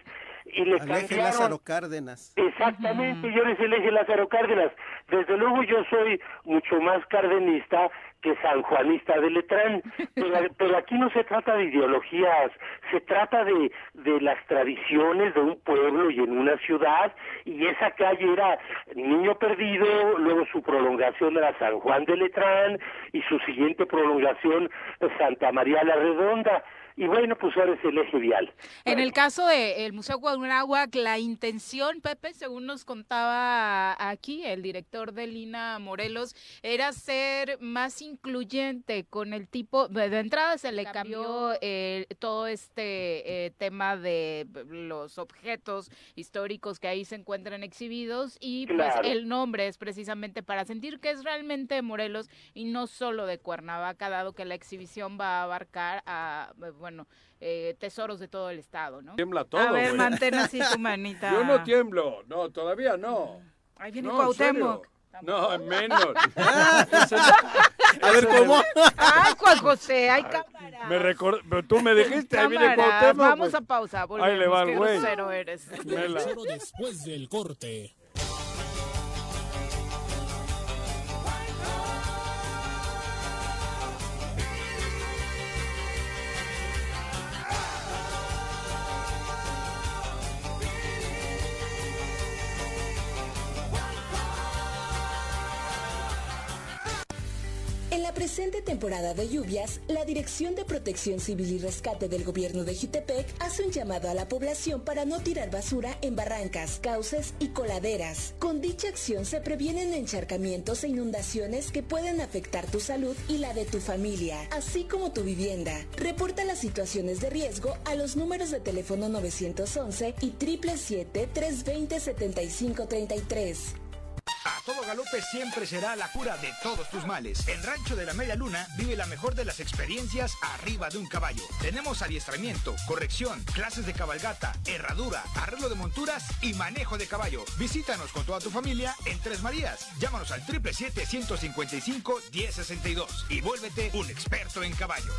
y le Al eje Lázaro Cárdenas. Exactamente, yo les elegí Lázaro Cárdenas. Desde luego yo soy mucho más cardenista que sanjuanista de Letrán, pero, aquí no se trata de ideologías, se trata de, de las tradiciones de un pueblo y en una ciudad, y esa calle era Niño Perdido, luego su prolongación era San Juan de Letrán, y su siguiente prolongación Santa María la Redonda y bueno, pues ahora es el eje vial. En el caso del Museo Cuauhnáhuac, la intención, Pepe, según nos contaba aquí el director de Lina Morelos, era ser más incluyente con el tipo, de, entrada se le cambió eh, todo este eh, tema de los objetos históricos que ahí se encuentran exhibidos y pues el nombre es precisamente para sentir que es realmente Morelos y no solo de Cuernavaca, dado que la exhibición va a abarcar a bueno, eh, tesoros de todo el estado, ¿no? Tiembla todo. A ver, mantén así tu manita. Yo no tiemblo, no, todavía no. Ahí viene Cuauhtémoc. No, menos. a ver, ¿cómo? Ay, Juan José, hay cámara. Me record... Tú me dijiste, ahí viene Cuauhtémoc. Vamos pues. a pausa, volvemos. Ahí le va el güey. grosero eres. después del corte. temporada de lluvias, la Dirección de Protección Civil y Rescate del Gobierno de Jutepec hace un llamado a la población para no tirar basura en barrancas, cauces y coladeras. Con dicha acción se previenen encharcamientos e inundaciones que pueden afectar tu salud y la de tu familia, así como tu vivienda. Reporta las situaciones de riesgo a los números de teléfono 911 y 777 320 7533. Guadalupe siempre será la cura de todos tus males. En Rancho de la Media Luna vive la mejor de las experiencias arriba de un caballo. Tenemos adiestramiento, corrección, clases de cabalgata, herradura, arreglo de monturas y manejo de caballo. Visítanos con toda tu familia en Tres Marías. Llámanos al 777-155-1062 y vuélvete un experto en caballos.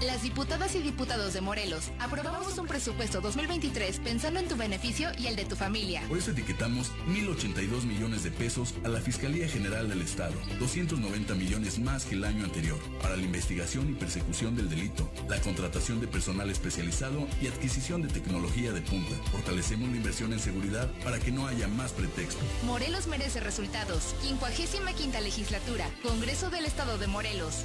Las diputadas y diputados de Morelos aprobamos un presupuesto 2023 pensando en tu beneficio y el de tu familia. Por eso etiquetamos 1.082 millones de pesos a la Fiscalía General del Estado, 290 millones más que el año anterior, para la investigación y persecución del delito, la contratación de personal especializado y adquisición de tecnología de punta. Fortalecemos la inversión en seguridad para que no haya más pretextos. Morelos merece resultados. 55 legislatura, Congreso del Estado de Morelos.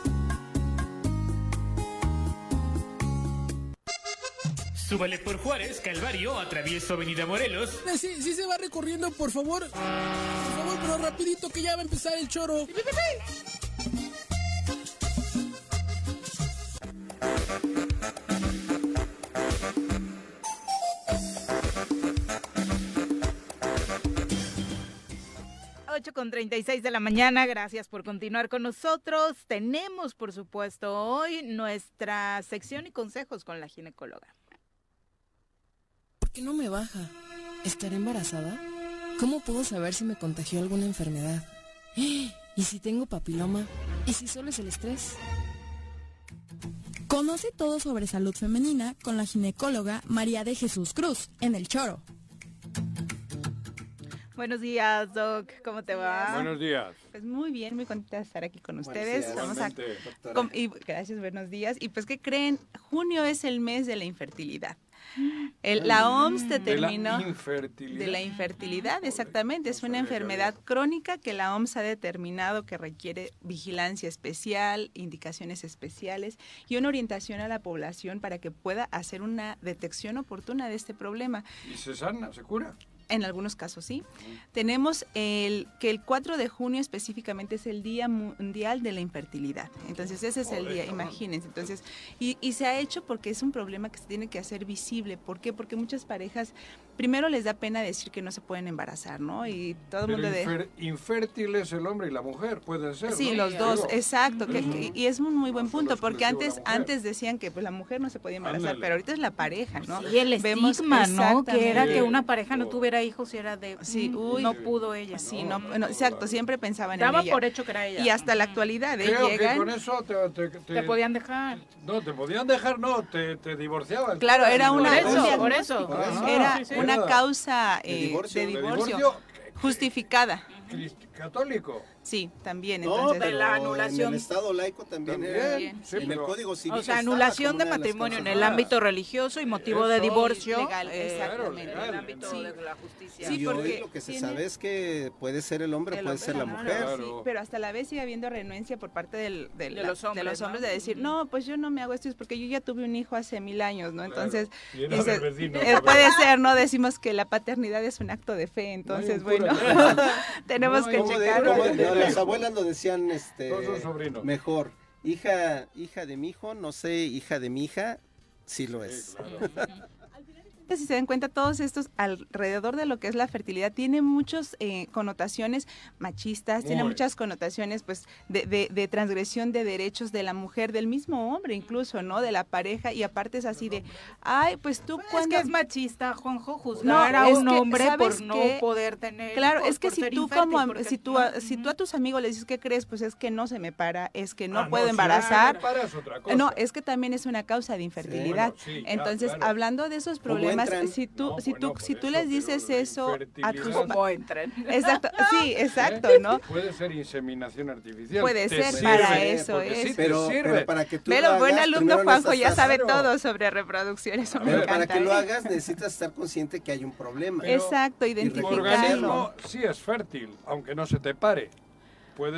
Súbale por Juárez, Calvario, atravieso Avenida Morelos. Eh, Sí, sí se va recorriendo, por favor. Por favor, pero rapidito que ya va a empezar el choro. Ocho con 36 de la mañana, gracias por continuar con nosotros. Tenemos, por supuesto, hoy nuestra sección y consejos con la ginecóloga. ¿Por qué no me baja? ¿Estaré embarazada? ¿Cómo puedo saber si me contagió alguna enfermedad? ¿Y si tengo papiloma? ¿Y si solo es el estrés? Conoce todo sobre salud femenina con la ginecóloga María de Jesús Cruz en el Choro. Buenos días, Doc. ¿Cómo te va? Buenos días. Pues muy bien, muy contenta de estar aquí con Buenos ustedes. días. Vamos a Igualmente, doctora. com- y gracias, buenos días. Y pues, ¿qué creen? Junio es el mes de la infertilidad. El- la OMS determinó De la infertilidad. de la infertilidad, exactamente. Es una enfermedad crónica que la OMS ha determinado que requiere vigilancia especial, indicaciones especiales y una orientación a la población para que pueda hacer una detección oportuna de este problema. ¿Y se sana? ¿Se cura? En algunos casos sí. Tenemos el que el 4 de junio específicamente es el Día Mundial de la Infertilidad. Entonces ese es el día, imagínense. Entonces, y, y se ha hecho porque es un problema que se tiene que hacer visible. ¿Por qué? Porque muchas parejas, primero les da pena decir que no se pueden embarazar, ¿no? Y todo el mundo de... infer- infértil es el hombre y la mujer, puede ser. Sí, ¿no? los dos, Digo, exacto. que- y es un muy buen punto, porque de antes antes decían que pues, la mujer no se podía embarazar, Ándale. pero ahorita es la pareja, ¿no? Y el estigma, ¿no? Que era que una pareja no tuviera hijos y era de, Sí, mm, uy. no pudo ella. Sí, no, no, exacto, siempre pensaban en ella. por hecho que era ella. Y hasta la actualidad, ¿eh? Creo que con eso te, te, te- Te podían dejar. No, te podían dejar, no, te, te divorciaban. Claro, era una, Por eso, un por eso. era Sí, sí. Una causa de eh, divorcio. de De divorcio, divorcio. justificada. Católico. Sí, también. No, Entonces, pero en el Estado laico también, También, era- sí, en el Código Civil O sea, anulación de matrimonio en el ámbito religioso y motivo de divorcio. legal, eh, exactamente. en el ámbito Sí. de la justicia. Sí, y porque hoy lo que se tiene- sabe es que puede ser el hombre, El puede hombre, ser la mujer. sí, pero hasta la vez sigue habiendo renuencia por parte del- del- De la- los hombres, ¿no? de decir, no, pues yo no me hago esto es porque yo ya tuve un hijo hace mil años, ¿no? Entonces, puede ser, ¿no? Decimos que la paternidad es un acto de fe, entonces, bueno, tenemos que ¿Cómo de- checar. cómo de- no, las abuelas lo decían este, mejor. Hija, hija de mi hijo, no sé, hija de mi hija, sí lo es. si se dan cuenta, todos estos alrededor de lo que es la fertilidad tiene muchas eh, connotaciones machistas, tiene muchas connotaciones pues de, de- de transgresión de derechos de la mujer, del mismo hombre incluso, ¿no? De la pareja y aparte es así de, ay, pues tú Es cuando... que es machista, Juanjo, No, juzgar a es un que, hombre por ¿sabes no poder tener Claro, es que si tú como si tú a, si tú a tus amigos le dices qué crees, pues es que no se me para, es que no Ah, no, puedo si embarazar. no se me para es otra cosa. No, es que también es una causa de infertilidad. Bueno, sí, ya, Entonces, claro. hablando de esos ¿Cómo problemas, si tú No, si tú si tú eso, les dices eso a tus ¿Cómo entran? Exacto, sí, exacto, ¿Eh? ¿no? Puede ser inseminación artificial. Puede Te ser sirve, para eso, es. sí Pero, sirve. pero para que tú lo buen hagas, alumno Juanjo, ya sabe Claro. todo sobre reproducción, eso me Pero para que lo ¿eh? hagas necesitas estar consciente que hay un problema. Exacto, Y Tu identificarlo. organismo sí es fértil, aunque no se te pare.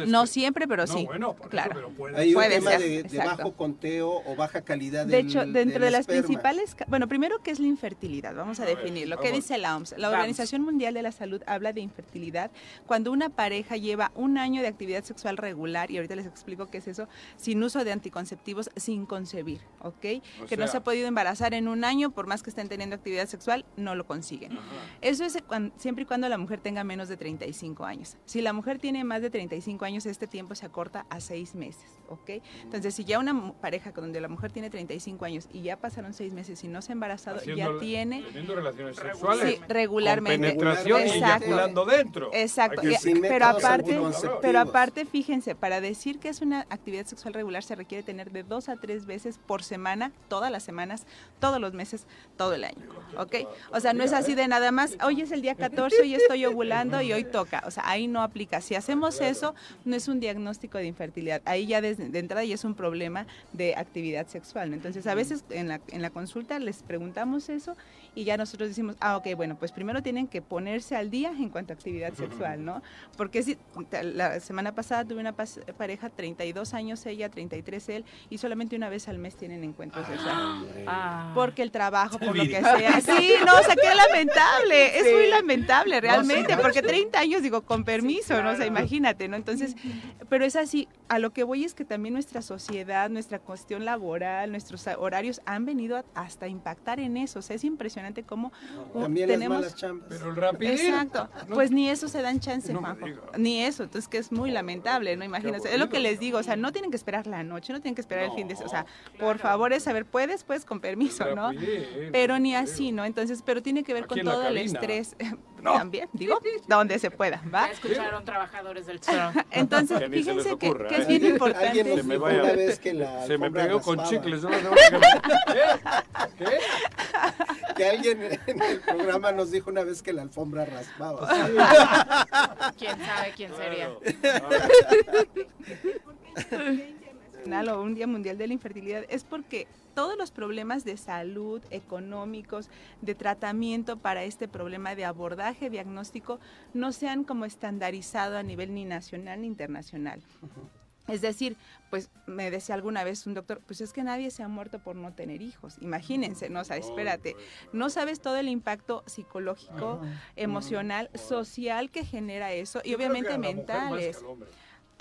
No siempre, pero No, sí. bueno, por eso, claro. pero puede Hay un Puede tema ser, de, bajo conteo o baja calidad De del hecho, dentro del de las esperma. principales, bueno, primero, ¿qué es la infertilidad? Vamos a, A ver, definirlo. ¿Qué vamos. dice la OMS? La Vamos. Organización Mundial de la Salud habla de infertilidad cuando una pareja lleva un año de actividad sexual regular, y ahorita les explico qué es eso, sin uso de anticonceptivos, sin concebir, ¿ok? O que no se ha podido embarazar en un año, por más que estén teniendo actividad sexual, no lo consiguen. Eso es cuan- siempre y cuando la mujer tenga menos de 35 años. Si la mujer tiene más de 35 años, este tiempo se acorta a seis meses, ¿ok? Entonces, si ya una pareja donde la mujer tiene 35 años y ya pasaron seis meses y no se ha embarazado, ya Haciendo- tiene... Teniendo relaciones sexuales. Sí, regularmente. Con penetración y eyaculando dentro. Exacto, y- pero aparte, pero aparte, fíjense, para decir que es una actividad sexual regular se requiere tener de dos a tres veces por semana, todas las semanas, todos los meses, todo el año, ¿ok? O sea, no es así de nada más, hoy es el día 14, hoy estoy ovulando y hoy toca, o sea, ahí no aplica. Si hacemos eso, no es un diagnóstico de infertilidad. Ahí ya de, de entrada ya es un problema de actividad sexual. ¿no? Entonces, a veces en la, en la consulta les preguntamos eso y ya nosotros decimos, ah, ok, bueno, pues primero tienen que ponerse al día en cuanto a actividad sexual, ¿no? Porque si, la semana pasada tuve una pareja, 32 años ella, 33 él, y solamente una vez al mes tienen encuentros sexuales. Ah, porque el trabajo, por lo que sea. Sí, no, o sea, qué lamentable, es muy lamentable realmente, porque 30 años, digo, con permiso, ¿no? O sea, imagínate, ¿no? Entonces, pero es así, a lo que voy es que también nuestra sociedad, nuestra cuestión laboral, nuestros horarios han venido hasta impactar en eso, o sea, es impresionante cómo también tenemos... Las malas Pero el rápido. Exacto, pues ni eso se dan chance, ni eso, entonces que es muy lamentable, ¿no? Imagínate, es lo que les digo, o sea, no tienen que esperar la noche, no tienen que esperar el fin de semana, o sea, por favor es saber, puedes, pues con permiso, ¿no? Pero ni así, ¿no? Entonces, pero tiene que ver con todo el estrés. También, digo, donde se pueda, ¿va? Ya escucharon trabajadores del show. Entonces, fíjense que, que, es bien importante. Se me, vaya, una vez que la se me pegó con chicles. ¿no? ¿Qué? ¿Qué? Que alguien en el programa nos dijo una vez que la alfombra raspaba. ¿Quién sabe quién sería? O un Día Mundial de la Infertilidad es porque todos los problemas de salud, económicos, de tratamiento para este problema de abordaje diagnóstico no se han como estandarizado a nivel ni nacional ni internacional. Es decir, pues me decía alguna vez un doctor, pues es que nadie se ha muerto por no tener hijos. Imagínense, no, o sea, espérate, no sabes todo el impacto psicológico, emocional, social que genera eso y obviamente mentales.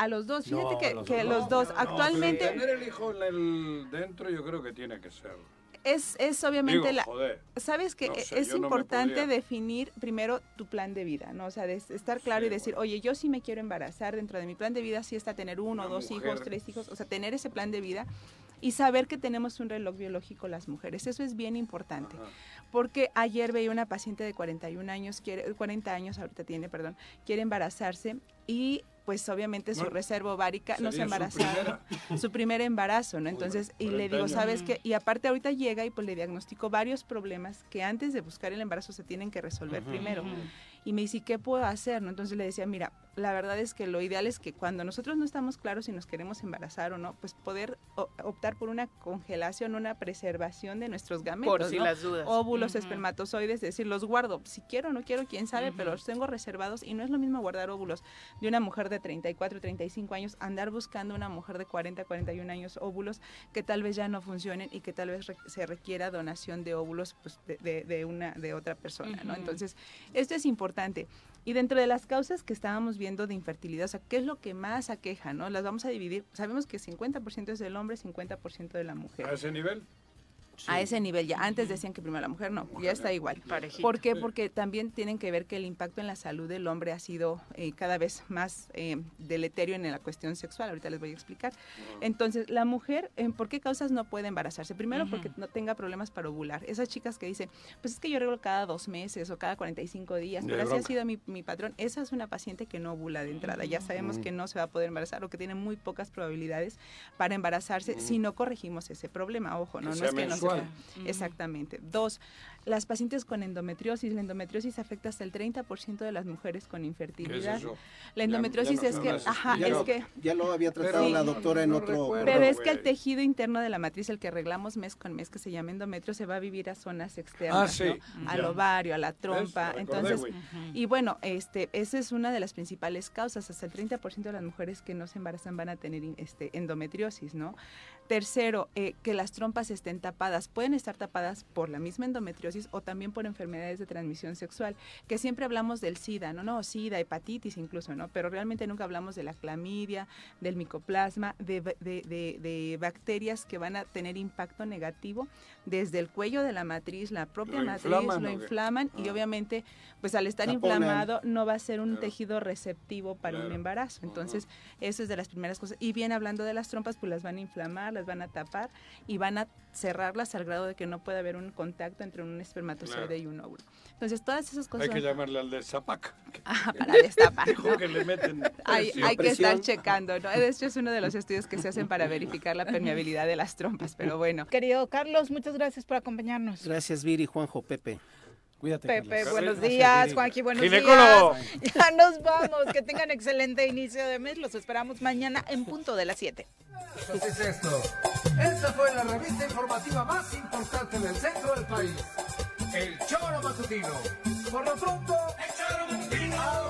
A los dos, fíjate que, los dos actualmente... tener el hijo dentro yo creo que tiene que ser. Es, es obviamente la... Sabes que es importante definir primero tu plan de vida, ¿no? O sea, de estar claro y decir, oye, yo sí me quiero embarazar, dentro de mi plan de vida sí está tener uno, dos hijos, tres hijos, o sea, tener ese plan de vida y saber que tenemos un reloj biológico las mujeres. Eso es bien importante. Porque ayer veía una paciente de 41 años, quiere, 40 años ahorita tiene, perdón, quiere embarazarse y pues obviamente su reserva ovárica no se embarazaba, su, primer embarazo, ¿no? Entonces, y le digo, ¿sabes qué? Y aparte ahorita llega y pues le diagnostico varios problemas que antes de buscar el embarazo se tienen que resolver primero. Y me dice, ¿qué puedo hacer? ¿no? Entonces le decía, mira, la verdad es que lo ideal es que cuando nosotros no estamos claros si nos queremos embarazar o no, pues poder optar por una congelación, una preservación de nuestros gametos, por si las dudas. óvulos, espermatozoides, es decir, los guardo, si quiero o no quiero, quién sabe, pero los tengo reservados y no es lo mismo guardar óvulos de una mujer de 34, 35 años, andar buscando una mujer de 40, 41 años óvulos que tal vez ya no funcionen y que tal vez se requiera donación de óvulos pues, de, de, una de otra persona, ¿no? Entonces, esto es importante. Y dentro de las causas que estábamos viendo de infertilidad, o sea, ¿qué es lo que más aqueja? ¿no? Las vamos a dividir. Sabemos que 50% es del hombre, 50% de la mujer. ¿A ese nivel? A ese nivel ya. Antes decían que primero la mujer, no, ya está igual. ¿Por qué? Porque también tienen que ver que el impacto en la salud del hombre ha sido eh, cada vez más eh, deleterio en la cuestión sexual. Ahorita les voy a explicar. Entonces, la mujer, ¿por qué causas no puede embarazarse? Primero, porque no tenga problemas para ovular. Esas chicas que dicen, pues es que yo reglo cada dos meses o cada 45 días, pero así ha sido mi, mi, patrón. Esa es una paciente que no ovula de entrada. Ya sabemos que no se va a poder embarazar o que tiene muy pocas probabilidades para embarazarse si no corregimos ese problema. Ojo, no, no es que Exactamente. Dos, las pacientes con endometriosis. La endometriosis afecta hasta el 30% de las mujeres con infertilidad. La endometriosis es que, ajá, es que... Ya lo había tratado la doctora en otro... pero es que el tejido interno de la matriz, el que arreglamos mes con mes, que se llama endometrio, se va a vivir a zonas externas, ah, Al ovario, a la trompa. Entonces, y bueno, este, esa es una de las principales causas. Hasta el 30% de las mujeres que no se embarazan van a tener este, endometriosis, ¿no? Tercero, eh, que las trompas estén tapadas. Pueden estar tapadas por la misma endometriosis o también por enfermedades de transmisión sexual, que siempre hablamos del SIDA, ¿no? No, SIDA, hepatitis incluso, ¿no? Pero realmente nunca hablamos de la clamidia, del micoplasma, de, de, bacterias que van a tener impacto negativo desde el cuello de la matriz, la propia matriz, lo inflaman y ah. obviamente, pues al estar inflamado no va a ser un tejido receptivo para un embarazo. Entonces, eso es de las primeras cosas. Y bien hablando de las trompas, pues las van a inflamar, las van a tapar y van a cerrarlas al grado de que no puede haber un contacto entre un espermatozoide y un óvulo. Entonces, todas esas cosas... Hay que llamarle al de Zapac. Ah, para destapar. que le meten hay, hay que estar checando, ¿no? De hecho, es uno de los estudios que se hacen para verificar la permeabilidad de las trompas, pero bueno. Querido Carlos, muchas gracias por acompañarnos. Gracias, Viri, Juanjo, Pepe. Cuídate. Pepe, Carlos. buenos días. Juanqui, buenos Ginecólogo. días. Ya nos vamos. Que tengan excelente inicio de mes. Los esperamos mañana en punto de las 7. Es esto. Esta fue la revista informativa más importante del centro del país. El Choro Matutino. Por lo pronto, el Choro Matutino.